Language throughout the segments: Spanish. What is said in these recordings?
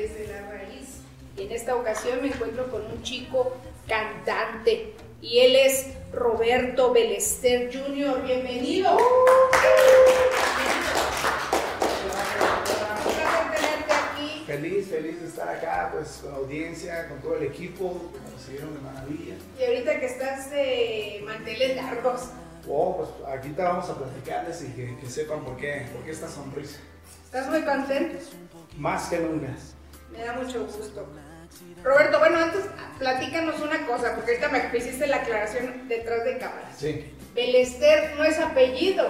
Desde la Raíz. Y en esta ocasión me encuentro con un chico cantante y él es Roberto Belester Jr. Bienvenido. Feliz, feliz de estar acá, pues con la audiencia, con todo el equipo, que me recibieron de maravilla. Y ahorita que estás de manteles largos. Oh, pues aquí te vamos a platicarles y que, sepan por qué, por qué esta sonrisa. ¿Estás muy contento? Más que nunca. Me da mucho gusto. Roberto, bueno, antes platícanos una cosa, porque ahorita me hiciste la aclaración detrás de cámara. Sí. Belester no es apellido.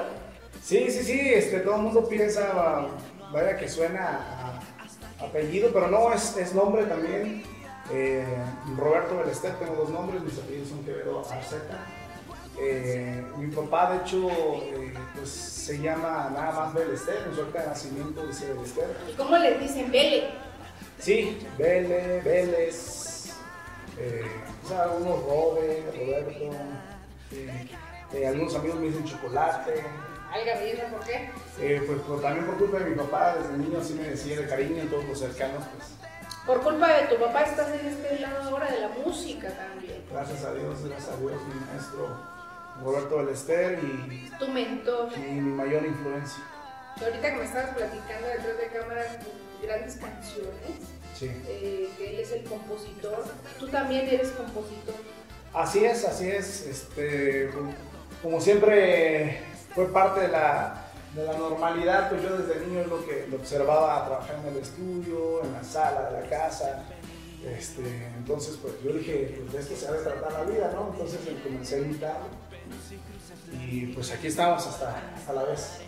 Sí, sí, sí, este, todo el mundo piensa, vaya que suena a apellido, pero no, es, es nombre también. Eh, Roberto Belester, tengo dos nombres, mis apellidos son Quevedo Arceta. Eh, mi papá, de hecho, eh, pues se llama nada más Belester, en su acta de nacimiento dice Belester. ¿Y cómo le dicen Bele? Sí, Bele, Vélez, eh, o sea, Robert, Roberto, algunos amigos me dicen Chocolate. ¿Alga por qué? pues, también por culpa de mi papá, desde niño así me decía de cariño, todos los cercanos, pues. Por culpa de tu papá estás en este lado ahora de la música también. Gracias a Dios, gracias a Dios, mi maestro Roberto Belester y... Tu mentor. Y mi mayor influencia. Ahorita que me estabas platicando detrás de cámara grandes canciones, sí. Eh, que él es el compositor, tú también eres compositor. Así es, así es. Este, como siempre fue parte de la, de la normalidad, pues yo desde niño es lo que lo observaba trabajando en el estudio, en la sala de la casa. Este, entonces, pues yo dije, pues de esto se ha de tratar la vida, ¿no? Entonces comencé a imitar y pues aquí estamos hasta, hasta la vez.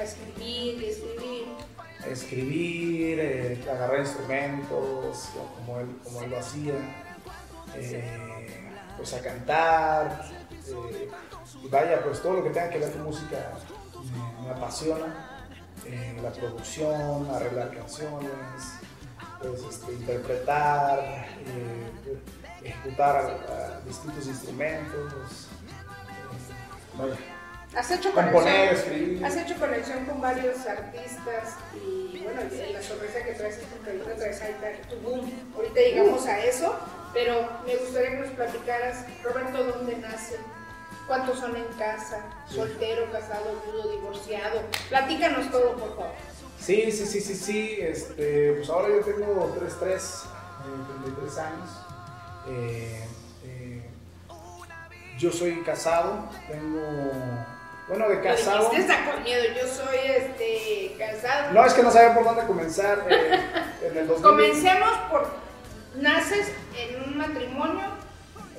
A escribir, escribir. escribir, eh, agarrar instrumentos, como él, como él lo hacía, eh, pues a cantar, eh, y vaya, pues todo lo que tenga que ver con música me, apasiona, la producción, arreglar canciones, pues, este, interpretar, ejecutar distintos instrumentos, Has hecho, conexión, has hecho conexión con varios artistas y bueno, la sorpresa que traes es porque ahorita traes tu boom. Ahorita llegamos a eso, pero me gustaría que nos platicaras, Roberto, ¿dónde nace? ¿Cuántos son en casa? ¿Soltero, casado, viudo, divorciado? Platícanos todo, por favor. Sí, sí, sí, sí, sí. Este, pues ahora yo tengo 3, 3, 33 años. Eh, yo soy casado, tengo. Bueno, de casado. Usted está con miedo, yo soy este, casado. No, es que no sabía por dónde comenzar. Eh, en el 2000. Comencemos por. Naces en un matrimonio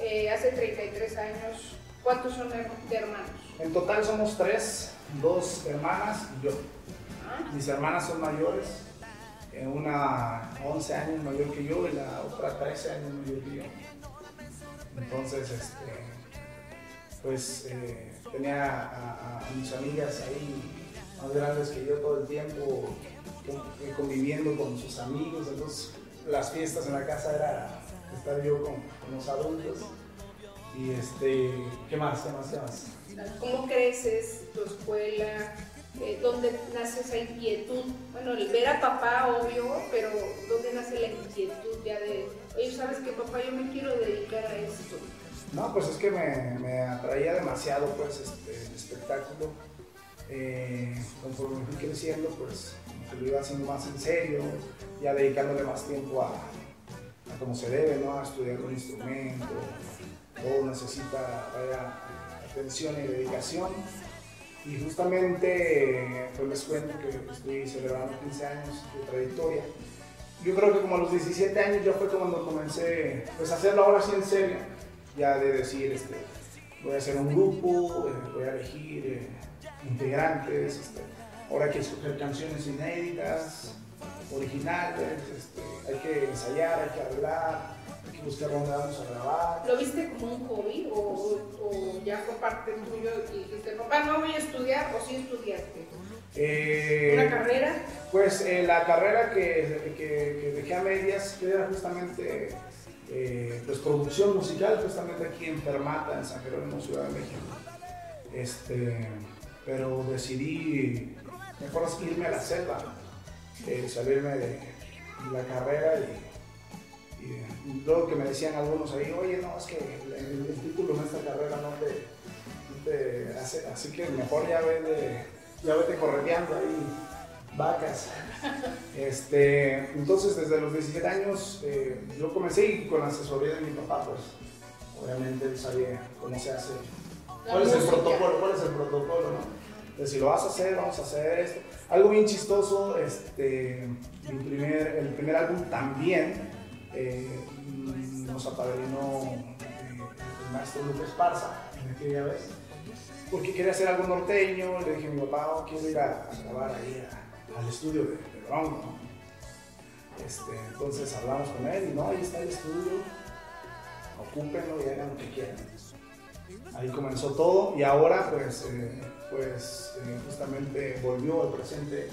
eh, hace 33 años. ¿Cuántos son de hermanos? En total somos tres, dos hermanas y yo. Ah. Mis hermanas son mayores, eh, una 11 años mayor que yo y la otra 13 años mayor que yo. Entonces, este, pues eh, tenía a, mis amigas ahí más grandes que yo todo el tiempo eh, conviviendo con sus amigos, entonces las fiestas en la casa era estar yo con, los adultos y este, ¿qué más? ¿Qué más? ¿Qué más? ¿Cómo creces tu escuela? Eh, ¿Dónde nace esa inquietud? Bueno, el ver a papá, obvio, pero ¿dónde nace la inquietud ya de, oye, ¿sabes que papá yo me quiero dedicar a esto? No, pues es que me, atraía demasiado pues este, el espectáculo. Eh, conforme fui creciendo, pues lo iba haciendo más en serio, ya dedicándole más tiempo a, como se debe, ¿no? A estudiar un instrumento, todo necesita atención y dedicación. Y justamente, pues les cuento que estoy celebrando 15 años de trayectoria. Yo creo que como a los 17 años ya fue cuando comencé pues, a hacerlo ahora sí en serio ya de decir, este, voy a hacer un grupo, eh, voy a elegir eh, integrantes, este, ahora hay que escoger canciones inéditas, originales, este, hay que ensayar, hay que hablar, hay que buscar dónde vamos a grabar. ¿Lo viste como un hobby o, ya fue parte tuyo y dijiste, papá, no voy a estudiar o sí estudiaste? Eh, ¿Una carrera? Pues la carrera que, que, dejé a medias, que era justamente eh, pues producción musical justamente aquí en Fermata, en San Jerónimo, Ciudad de México. Este, pero decidí mejor irme a la selva, salirme de la carrera y, y, luego que me decían algunos ahí, oye, no, es que el, título de esta carrera no te, hace, así que mejor ya vete, ya vete correteando ahí vacas. Este, entonces, desde los 17 años, eh, yo comencé con la asesoría de mi papá, pues, obviamente él sabía cómo se hace, cuál es el protocolo, cuál es el protocolo, ¿no? si lo vas a hacer, vamos a hacer esto. Algo bien chistoso, este, mi primer, el primer álbum también eh, nos apadrinó eh, el maestro Lupe Esparza en aquella vez, porque quería hacer algo norteño, le dije a mi papá, oh, quiero ir a, grabar ahí al estudio de, de Bronco, este, entonces hablamos con él y no, ahí está el estudio, ocúpenlo y hagan lo que quieran. Ahí comenzó todo y ahora pues eh, pues eh, justamente volvió al presente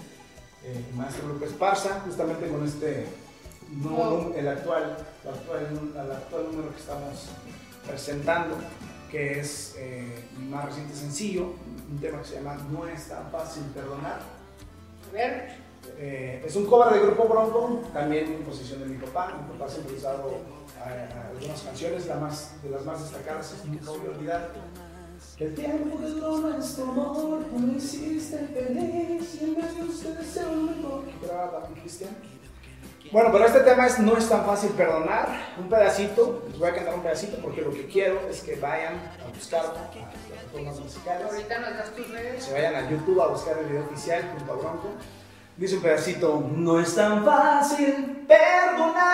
eh, Maestro López Parza, justamente con este nuevo, el actual, el actual, actual número que estamos presentando, que es eh, más reciente sencillo, un tema que se llama No es tan fácil perdonar. Ver. Eh, es un cover de Grupo Bronco, también en posición de mi papá. Mi papá siempre ha usado algunas canciones, la más, de las más destacadas es Nunca voy a olvidar que el tiempo es lo nuestro amor, tú me hiciste feliz y en vez de un mejor. ¿Qué Cristian? Bueno, pero este tema es no es tan fácil perdonar. Un pedacito, les voy a cantar un pedacito porque lo que quiero es que vayan a buscarlo a plataformas musicales. Ahorita nos das tus redes. Se vayan a YouTube a buscar el video oficial junto a Bronco. Dice un pedacito, no es tan fácil perdonar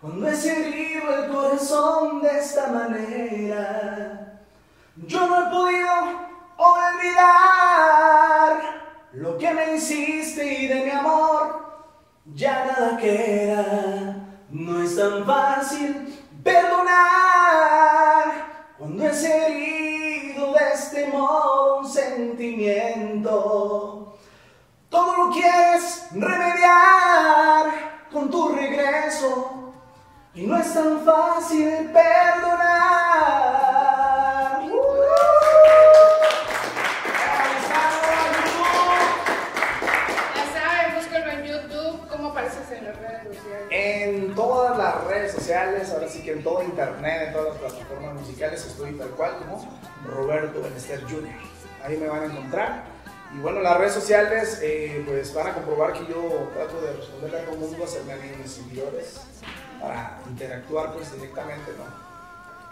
cuando es herido el corazón de esta manera. Yo no he podido olvidar lo que me hiciste y de mi amor ya nada queda. No es tan fácil perdonar cuando es herido de este modo un sentimiento. Todo lo quieres remediar con tu regreso y no es tan fácil perdonar. Que en todo internet, en todas las plataformas musicales, estoy tal cual como Roberto Benester Jr. Ahí me van a encontrar. Y bueno, las redes sociales, eh, pues van a comprobar que yo trato de responderle a todo el mundo, hacerme a mis seguidores, para interactuar pues directamente, ¿no?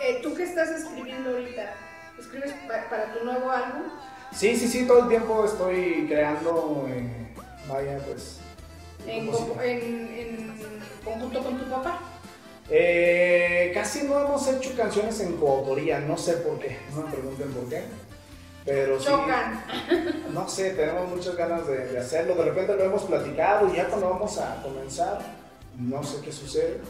Eh, ¿Tú qué estás escribiendo ahorita? ¿Escribes para, tu nuevo álbum? Sí, sí, sí, todo el tiempo estoy creando, eh, vaya, pues... En, en, conjunto con tu papá? Eh, casi no hemos hecho canciones en coautoría, no sé por qué, no me pregunten por qué. Pero Chocan. no sé, tenemos muchas ganas de, hacerlo. De repente lo hemos platicado y ya cuando vamos a comenzar, no sé qué sucede.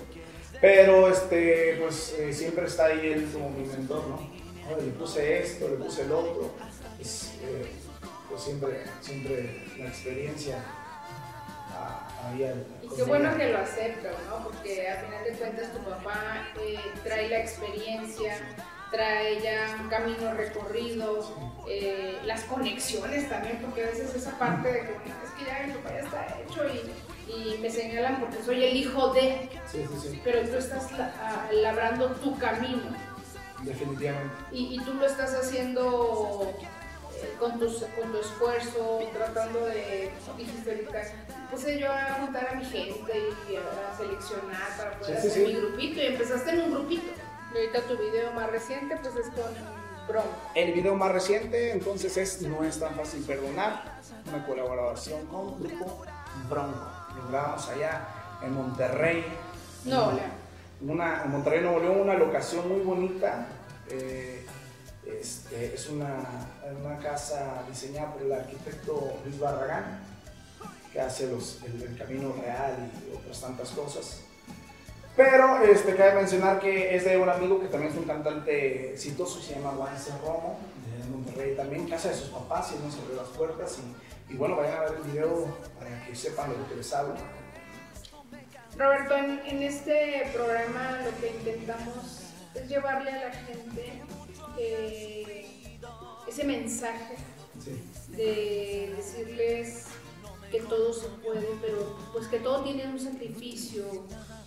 Pero este, pues eh, siempre está ahí él como mi mentor, ¿no? le puse esto, le puse el otro. Pues, eh, pues siempre, siempre la experiencia y qué bueno que lo acepto, ¿no? Porque a final de cuentas tu papá eh, trae la experiencia, trae ya un camino recorrido, eh, las conexiones también, porque a veces esa parte de que es que ya mi papá ya está hecho y, y me señalan porque soy el hijo de, sí, sí, sí. pero tú estás labrando tu camino. Definitivamente. Y, y tú lo estás haciendo con, tu, con tu esfuerzo, tratando de, dijiste ahorita, puse yo a juntar a mi gente y a seleccionar para poder hacer mi grupito y empezaste en un grupito. Y ahorita tu video más reciente pues es con Bronco. El video más reciente entonces es No es tan fácil perdonar, una colaboración con Grupo Bronco. Lo grabamos allá en Monterrey. No, una, en Monterrey, Nuevo León, una locación muy bonita. Eh, este, es una, una, casa diseñada por el arquitecto Luis Barragán, que hace los, el, Camino Real y otras tantas cosas. Pero este, cabe mencionar que es de un amigo que también es un cantante exitoso, se llama Juan Romo, de Monterrey también, casa de sus papás, y nos abrió las puertas. Y, y, bueno, vayan a ver el video para que sepan lo que les hablo. Roberto, en, en este programa lo que intentamos es llevarle a la gente ese mensaje de decirles que todo se puede, pero pues que todo tiene un sacrificio,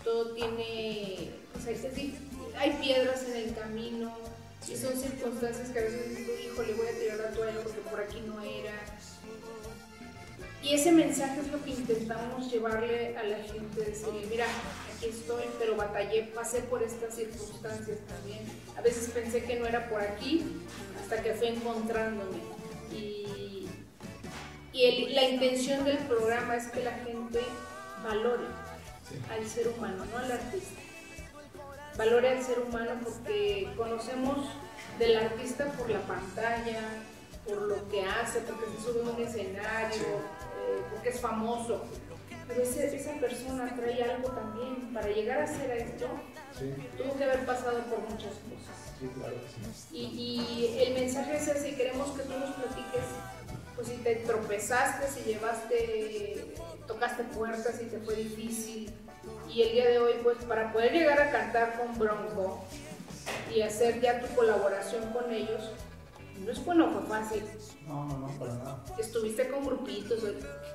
todo tiene, hay piedras en el camino y son circunstancias que a veces digo, hijo, le voy a tirar la toalla porque por aquí no era. Y ese mensaje es lo que intentamos llevarle a la gente, decirle, mira, aquí estoy, pero batallé, pasé por estas circunstancias también. A veces pensé que no era por aquí, hasta que fui encontrándome. Y, y la intención del programa es que la gente valore al ser humano, no al artista. Valore al ser humano porque conocemos del artista por la pantalla, por lo que hace, porque se sube a un escenario, eh, porque es famoso. Pero esa persona trae algo también. Para llegar a ser esto, tuvo que haber pasado por muchas cosas. y, y, el mensaje es ese, queremos que tú nos platiques, pues si te tropezaste, si llevaste, tocaste puertas, si te fue difícil. Y el día de hoy, pues para poder llegar a cantar con Bronco y hacer ya tu colaboración con ellos, no es bueno, fue fácil. No, no, no, para nada. Estuviste con grupitos.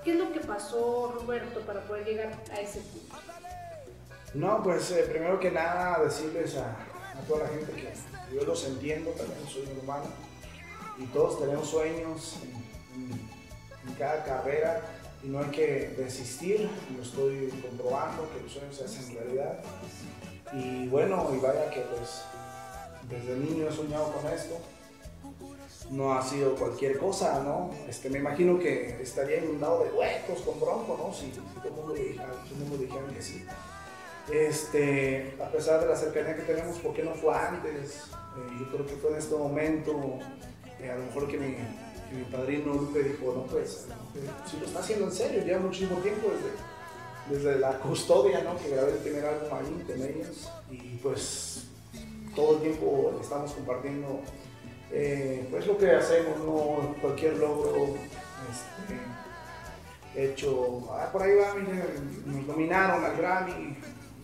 ¿Qué es lo que pasó, Roberto, para poder llegar a ese punto? No, pues eh, primero que nada decirles a, toda la gente que yo los entiendo, también soy un humano y todos tenemos sueños en, cada carrera y no hay que desistir, lo estoy comprobando que los sueños se hacen realidad y bueno, y vaya que pues desde niño he soñado con esto no ha sido cualquier cosa, ¿no? Este, me imagino que estaría inundado de huecos con bronco, ¿no? Si, todo el mundo dijera, que sí. Este, a pesar de la cercanía que tenemos, ¿por qué no fue antes? Eh, yo creo que fue en este momento, eh, a lo mejor que mi, mi padrino Lupe dijo, no, pues, si lo está haciendo en serio, lleva muchísimo tiempo desde, desde la custodia, ¿no? Que grabé el primer álbum ahí con ellos y pues todo el tiempo estamos compartiendo eh, pues lo que hacemos, no cualquier logro este, hecho, ah, por ahí va, nos nominaron al Grammy,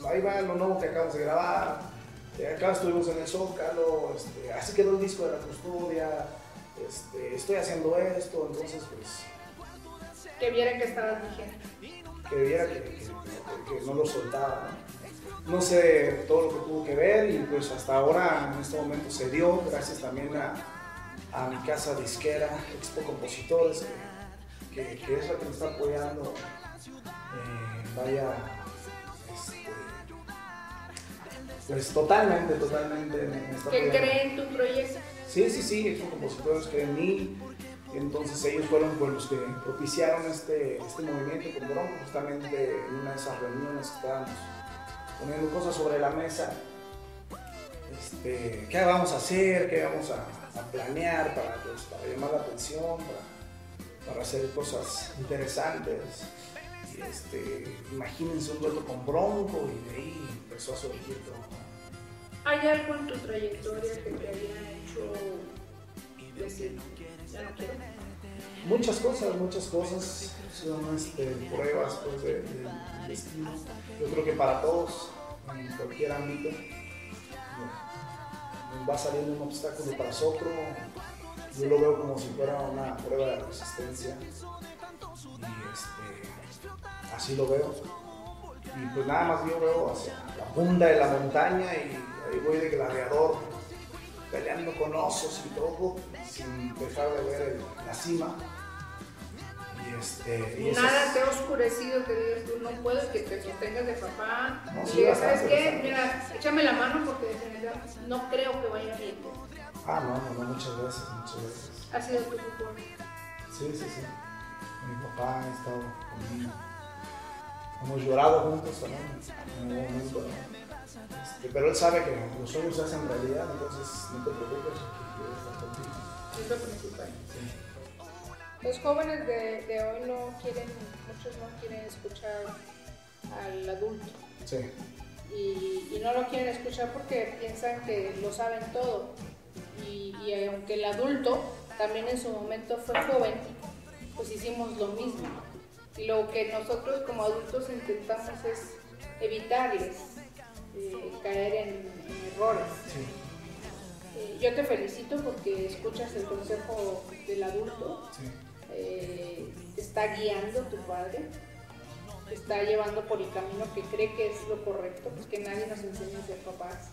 ahí va lo nuevo que acabamos de grabar, eh, acá estuvimos en el Zócalo, este, así quedó el disco de la custodia, este, estoy haciendo esto, entonces pues... Que viera que estaba vigente. Que viera que, no lo soltaba, no sé todo lo que tuvo que ver y pues hasta ahora en este momento se dio, gracias también a, mi casa disquera, Expo Compositores, que, que, es la que me está apoyando. Eh, vaya, este, pues totalmente, totalmente me, está ¿Que creen en tu proyecto? Sí, sí, sí, Expo Compositores creen en mí. Entonces ellos fueron pues, los que propiciaron este, este movimiento con Bronco, justamente en una de esas reuniones que estábamos poniendo cosas sobre la mesa. Este, ¿Qué vamos a hacer? ¿Qué vamos a, planear para, pues, para, llamar la atención? Para, para hacer cosas interesantes. Y este, imagínense un dueto con Bronco y de ahí empezó a surgir todo. ¿Hay algo en tu trayectoria que te haya Muchas cosas, muchas cosas son este, pruebas pues, de, de, destino. Yo creo que para todos, en cualquier ámbito, nos va saliendo un obstáculo tras otro. Yo lo veo como si fuera una prueba de resistencia. Y este, así lo veo. Y pues nada más yo veo hacia la punta de la montaña y ahí voy de gladiador peleando con osos y todo, sin dejar de ver la cima. Este, Nada te ha oscurecido que digas tú no puedes que te sostengas de papá. y ¿sabes qué? Mira, échame la mano porque no creo que vaya bien. Ah, no, no, no, muchas veces, muchas veces. ¿Ha sido tu fútbol? Sí, sí, sí. Mi papá ha estado conmigo. Hemos llorado juntos también en algún momento. Este, pero él sabe que los sueños se hacen realidad, entonces no te preocupes, estar contigo. Es lo principal. Sí los jóvenes de, hoy no quieren, muchos no quieren escuchar al adulto. Sí. Y, no lo quieren escuchar porque piensan que lo saben todo. Y, aunque el adulto también en su momento fue joven, pues hicimos lo mismo. Y lo que nosotros como adultos intentamos es evitarles eh, caer en, errores. Eh, yo te felicito porque escuchas el consejo del adulto. Sí está guiando tu padre, te está llevando por el camino que cree que es lo correcto, porque nadie nos enseña a ser papás.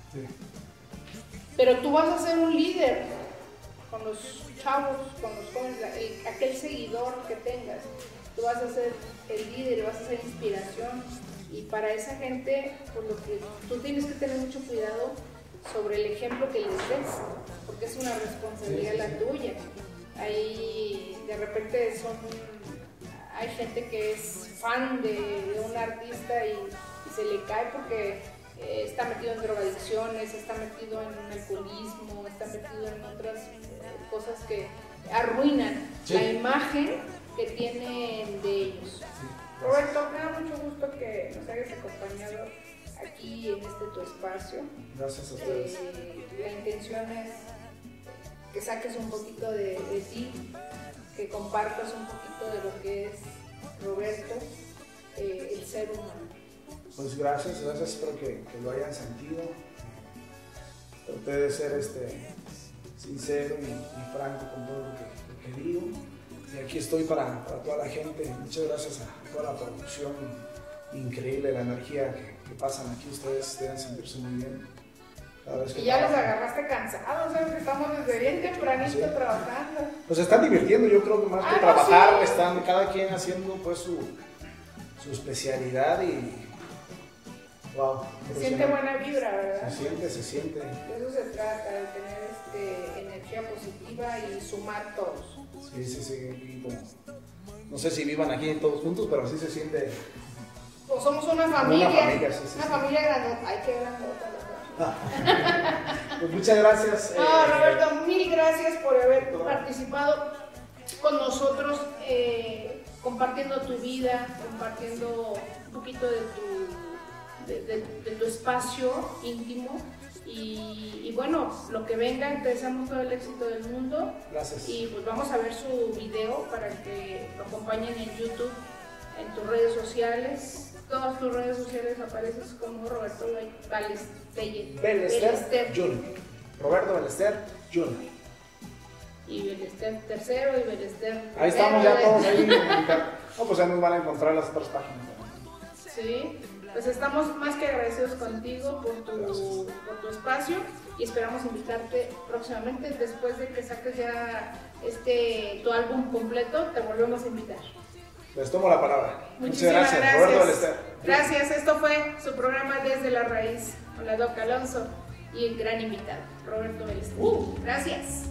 Pero tú vas a ser un líder con los chavos, con los jóvenes, aquel seguidor que tengas. Tú vas a ser el líder, vas a ser inspiración. Y para esa gente, por lo que tú tienes que tener mucho cuidado sobre el ejemplo que les des, porque es una responsabilidad la tuya. Ahí de repente son, hay gente que es fan de, un artista y, se le cae porque eh, está metido en drogadicciones, está metido en un alcoholismo, está metido en otras eh, cosas que arruinan la imagen que tienen de ellos. Roberto, me da mucho gusto que nos hayas acompañado aquí en este tu espacio. Gracias a ustedes. Eh, la intención es que saques un poquito de, ti, que compartas un poquito de lo que es Roberto, eh, el ser humano. Pues gracias, gracias, espero que, lo hayan sentido. Traté de ser este, sincero y, franco con todo lo que, digo. Y aquí estoy para, toda la gente. Muchas gracias a toda la producción. Increíble la energía que, que pasan aquí. Ustedes deben sentirse muy bien y ya los agarraste cansados, ¿sabes? Estamos desde bien tempranito trabajando. Pues están divirtiendo, yo creo que más que ah, trabajar, están cada quien haciendo pues su, su especialidad y wow. Se siente buena vibra, ¿verdad? Se siente, se siente. De eso se trata, de tener este, energía positiva y sumar todos. Sí, sí, sí. no sé si vivan aquí todos juntos, pero así se siente. Pues somos una familia. Una familia, sí, sí, una familia grandota. Ay, qué grandota. pues muchas gracias. Eh, Roberto, mil gracias por haber participado con nosotros, eh, compartiendo tu vida, compartiendo un poquito de tu, de, tu espacio íntimo. Y, bueno, lo que venga, te deseamos todo el éxito del mundo. Gracias. Y pues vamos a ver su video para que lo acompañen en YouTube, en tus redes sociales todas tus redes sociales apareces como Roberto Belester Jr. Roberto Belester Jr. Y Belester tercero y Belester. Ahí estamos ya todos ahí. no, pues ya nos van a encontrar las otras páginas. Sí, pues estamos más que agradecidos contigo por tu, por tu espacio y esperamos invitarte próximamente después de que saques ya este tu álbum completo, te volvemos a invitar. Les tomo la palabra. Muchísimas gracias. Roberto Gracias. Esto fue su programa Desde la Raíz con la Doc Alonso y el gran invitado, Roberto Belester. Uh. Gracias.